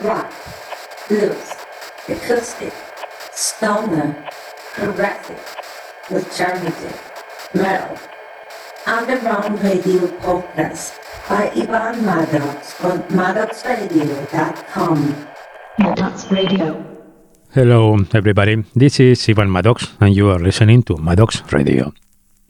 rock, blues, acoustic, stoner, progressive, with alternative, metal. Underground Radio Podcast by Ivan Madox on madoxradio.com. Madox Radio. Hello, everybody. This is Ivan Madox, and you are listening to Madox Radio.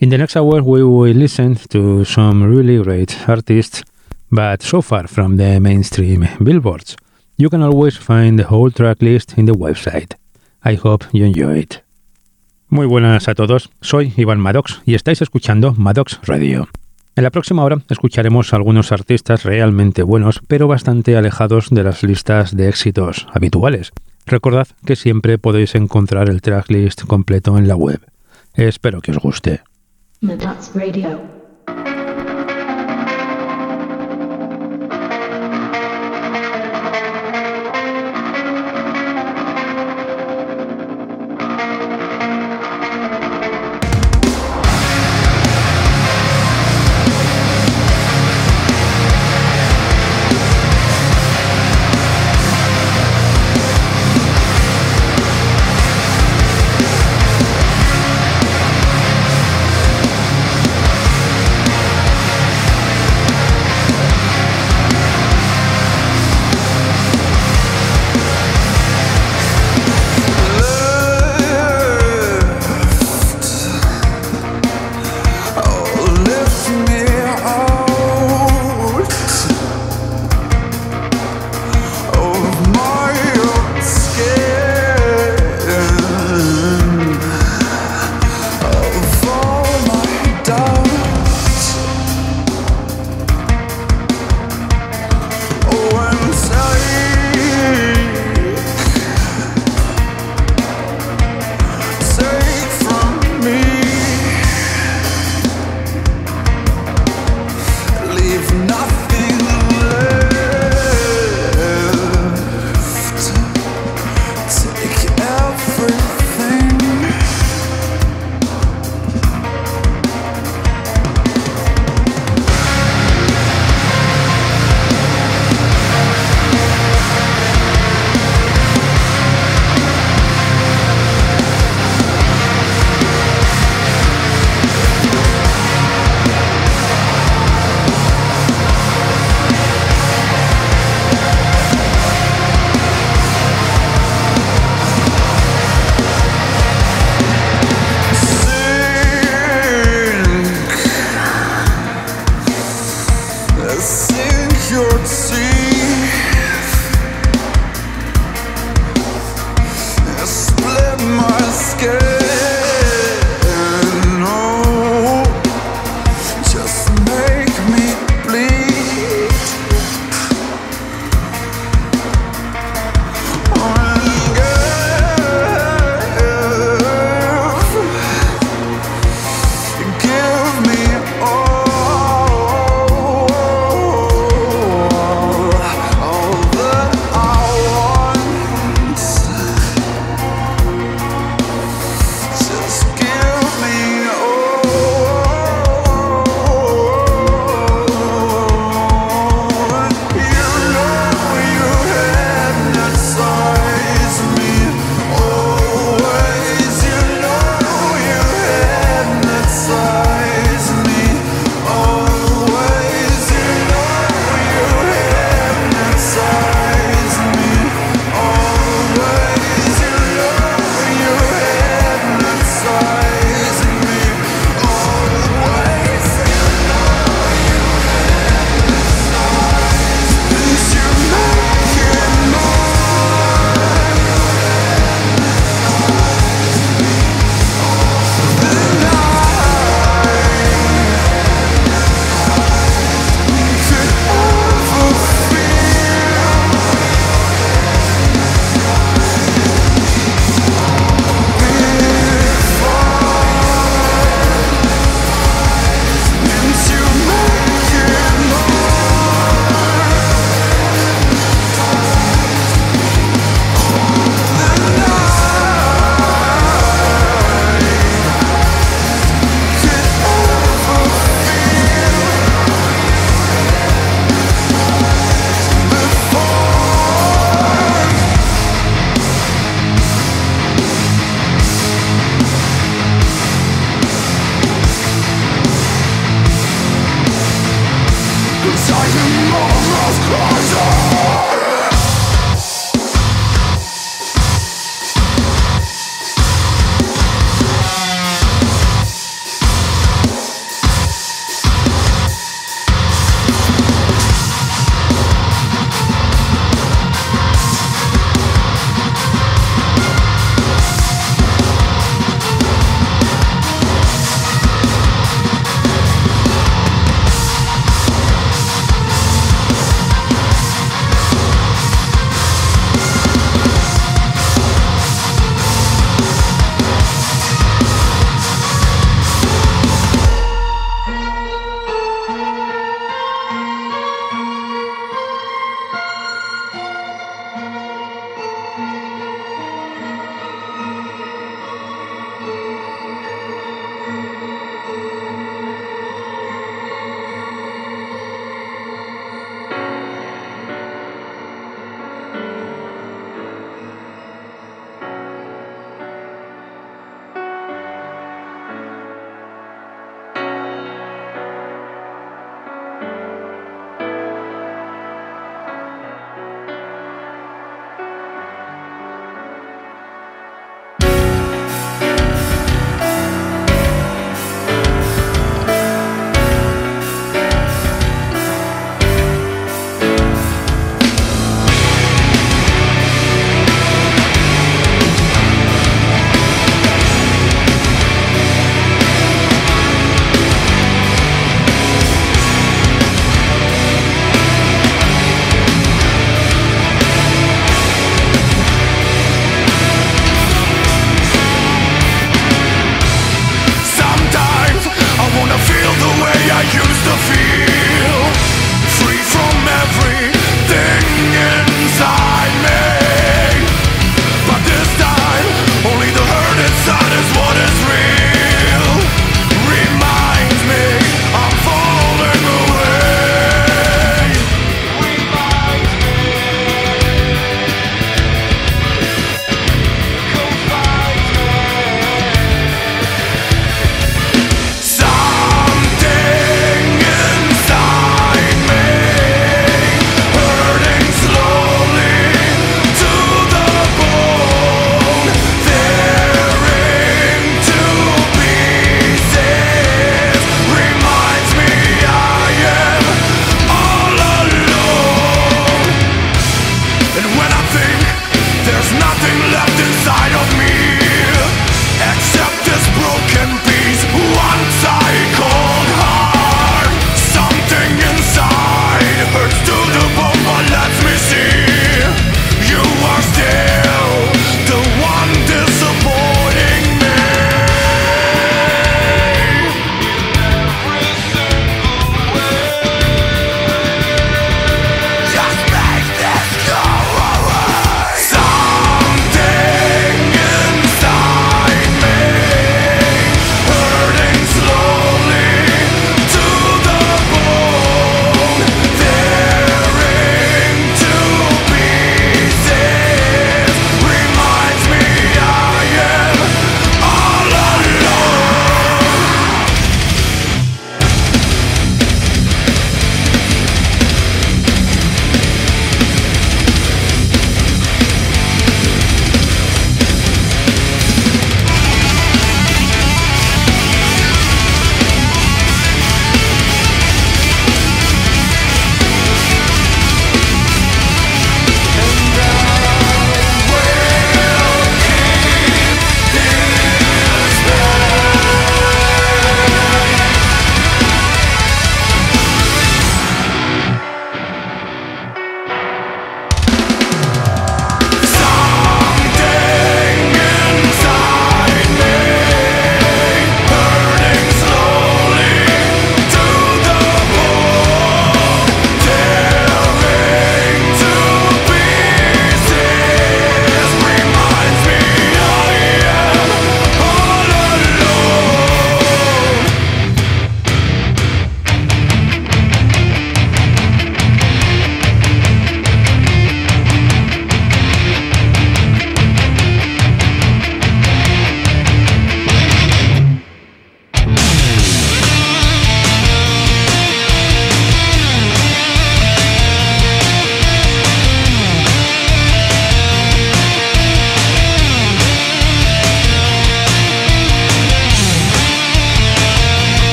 In the next hour, we will listen to some really great artists, but so far from the mainstream billboards. You can always find the whole track list in the website. I hope you enjoy it. Muy buenas a todos, soy Iván Maddox y estáis escuchando Maddox Radio. En la próxima hora escucharemos algunos artistas realmente buenos, pero bastante alejados de las listas de éxitos habituales. Recordad que siempre podéis encontrar el tracklist completo en la web. Espero que os guste. Maddox Radio.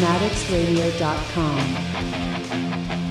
MadoxRadio.com.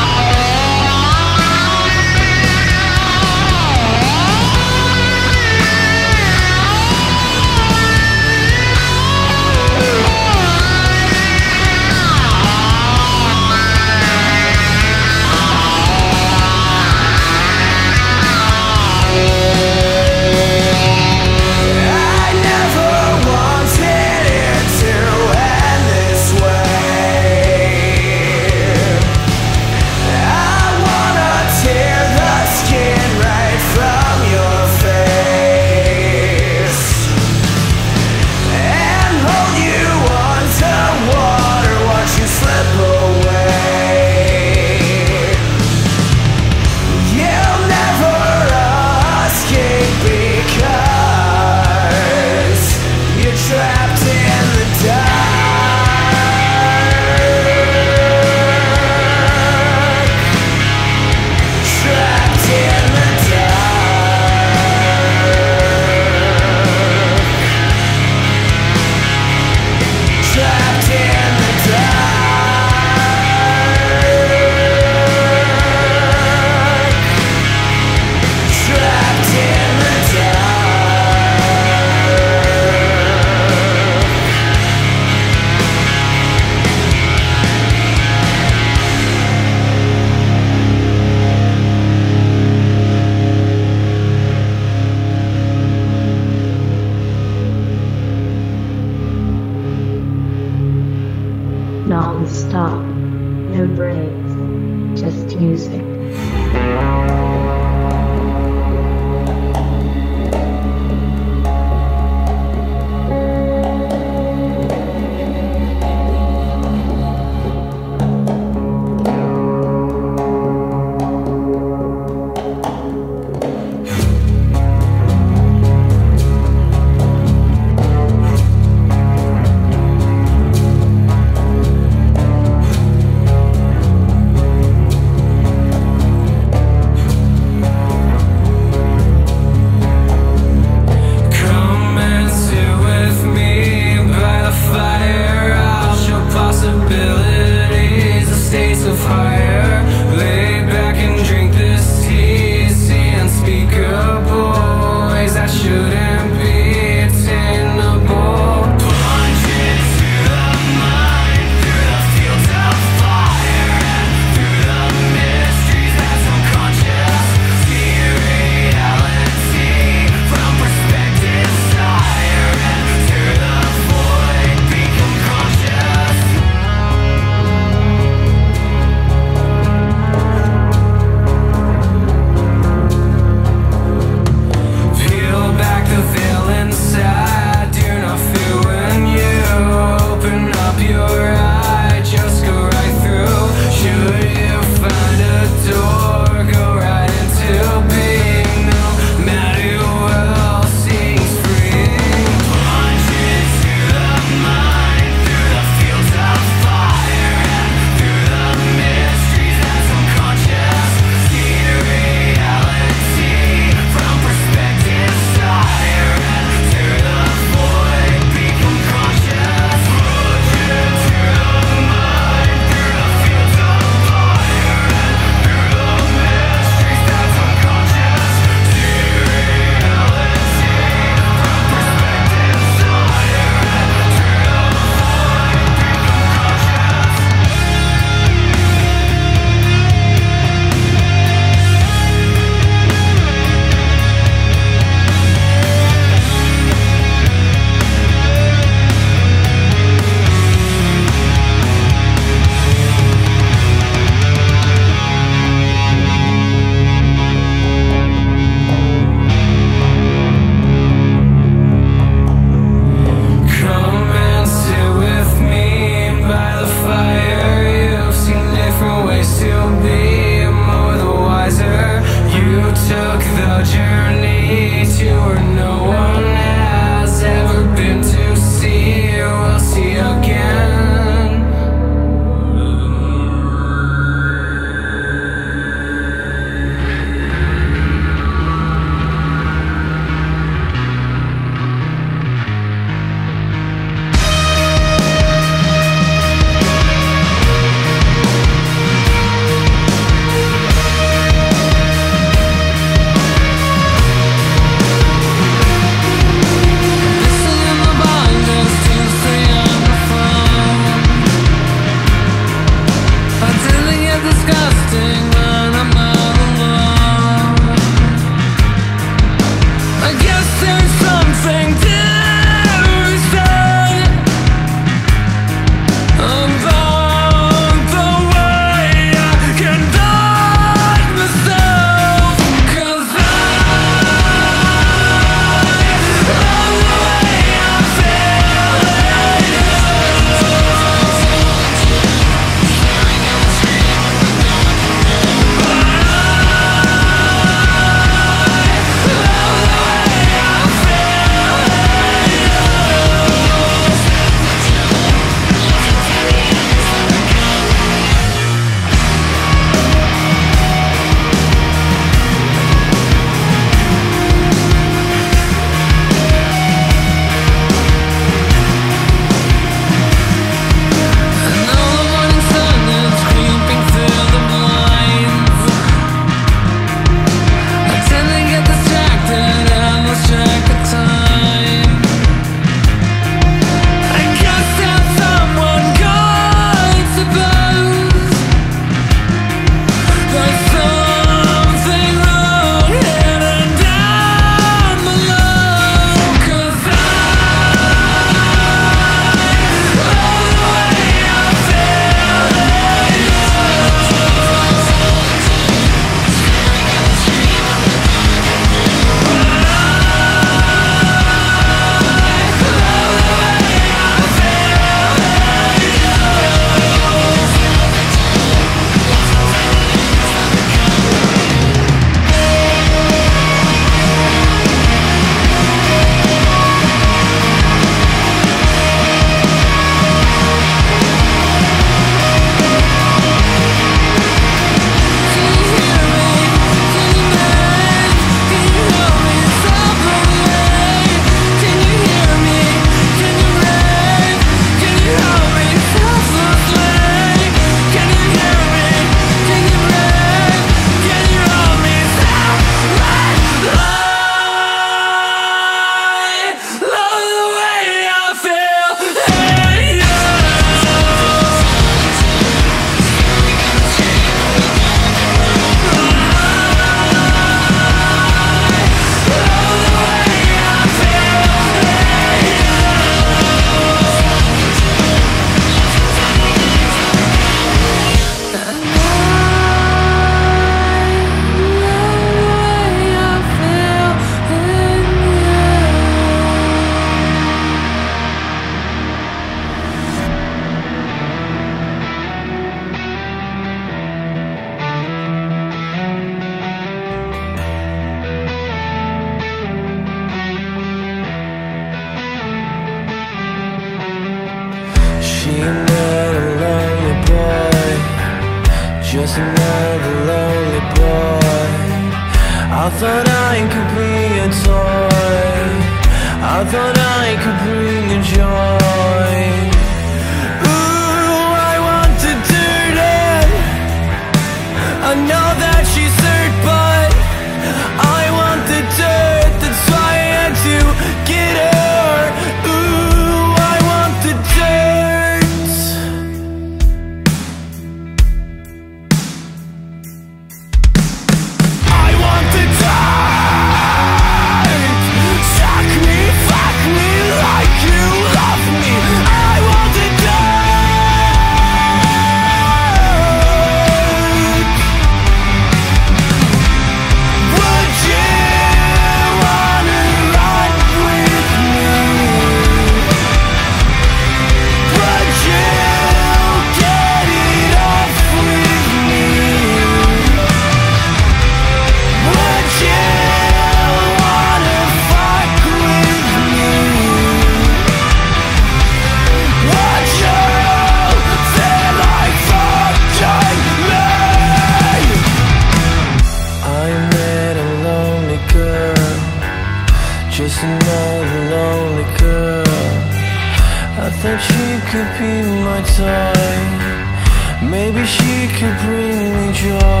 my toy Maybe she could bring me joy.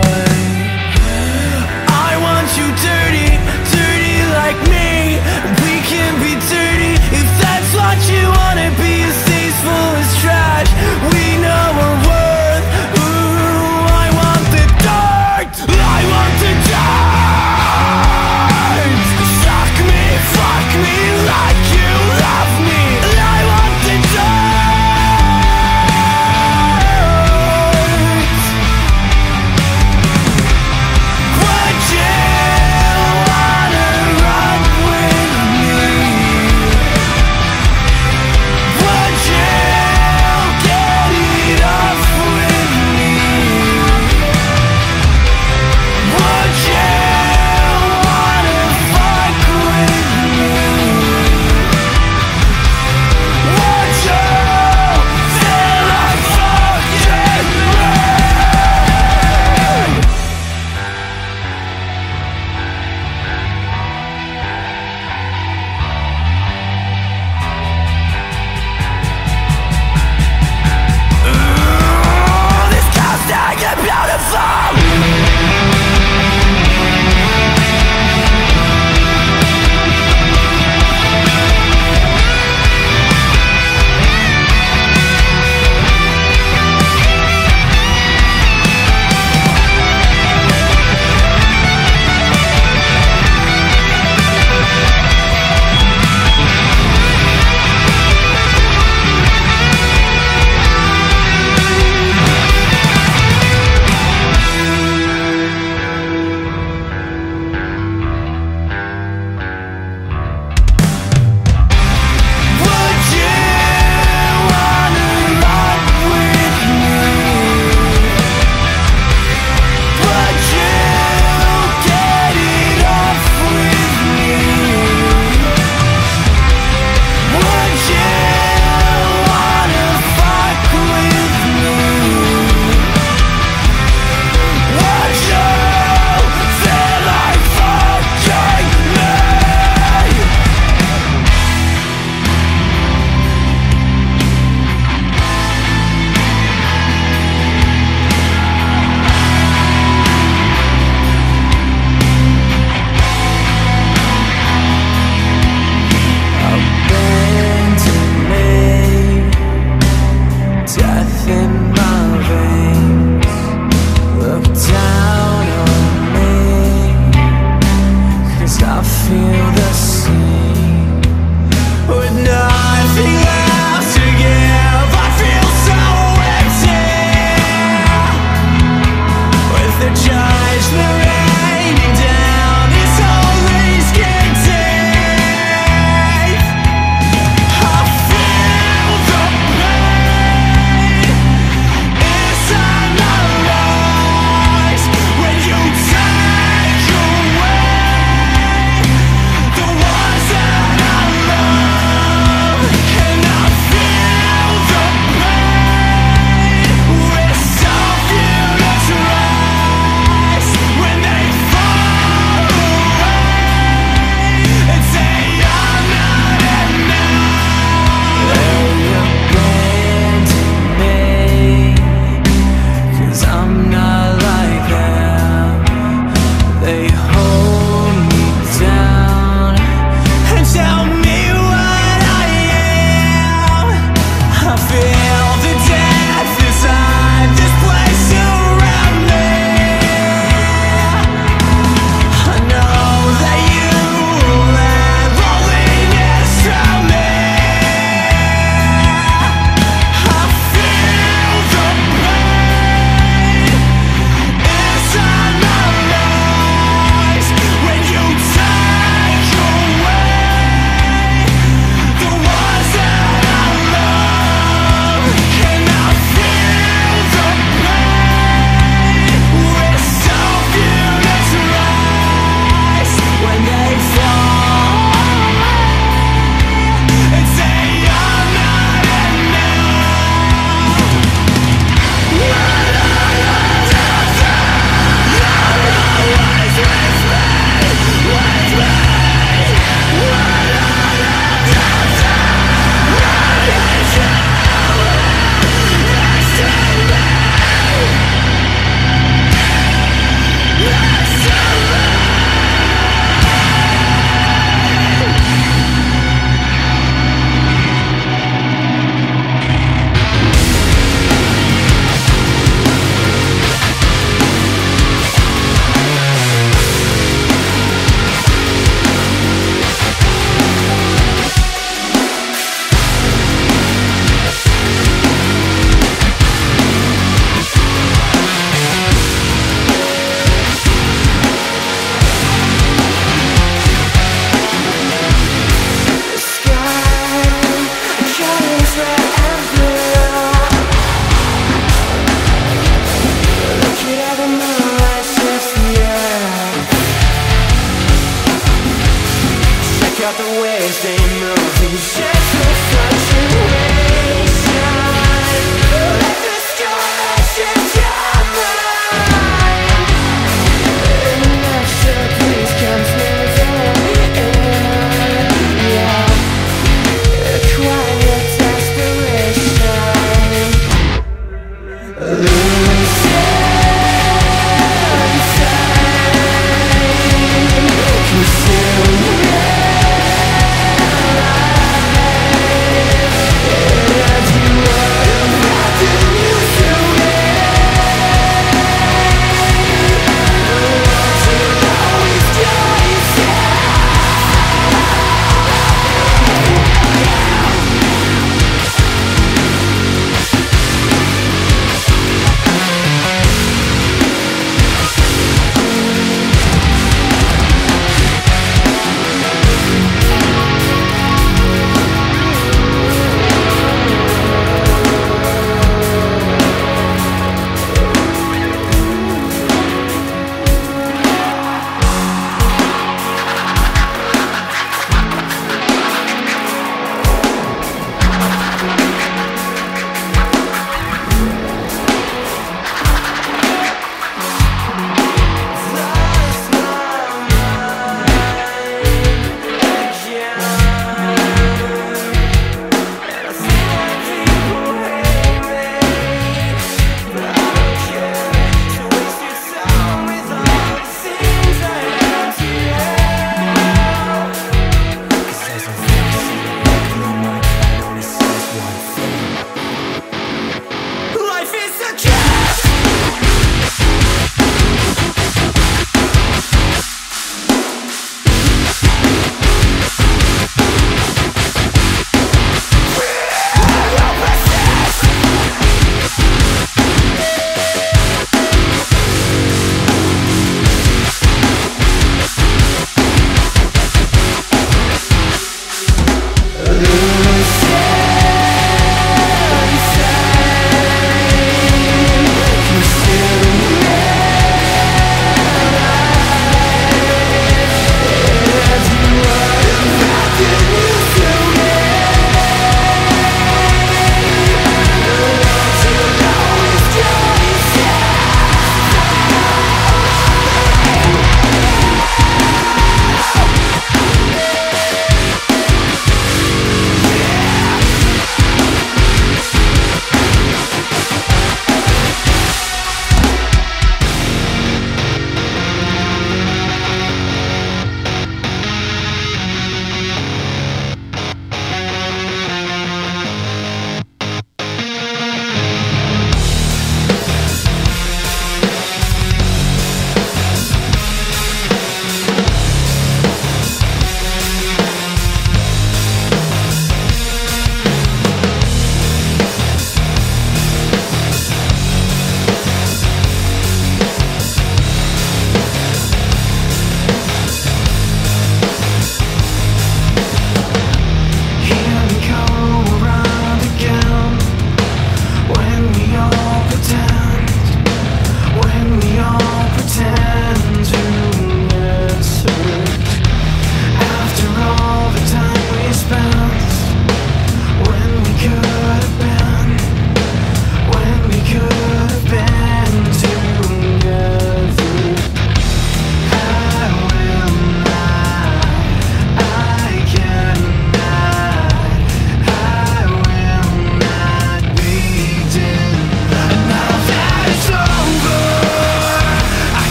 I want you dirty, dirty like me. We can be dirty if that's what you wanna be. As tasteful as trash, we know we're worth Ooh, I want the dirt, I want the dirt. Fuck me, fuck me like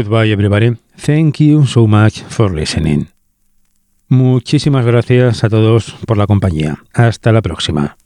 Goodbye, everybody. Thank you so much for listening. Muchísimas gracias a todos por la compañía. Hasta la próxima.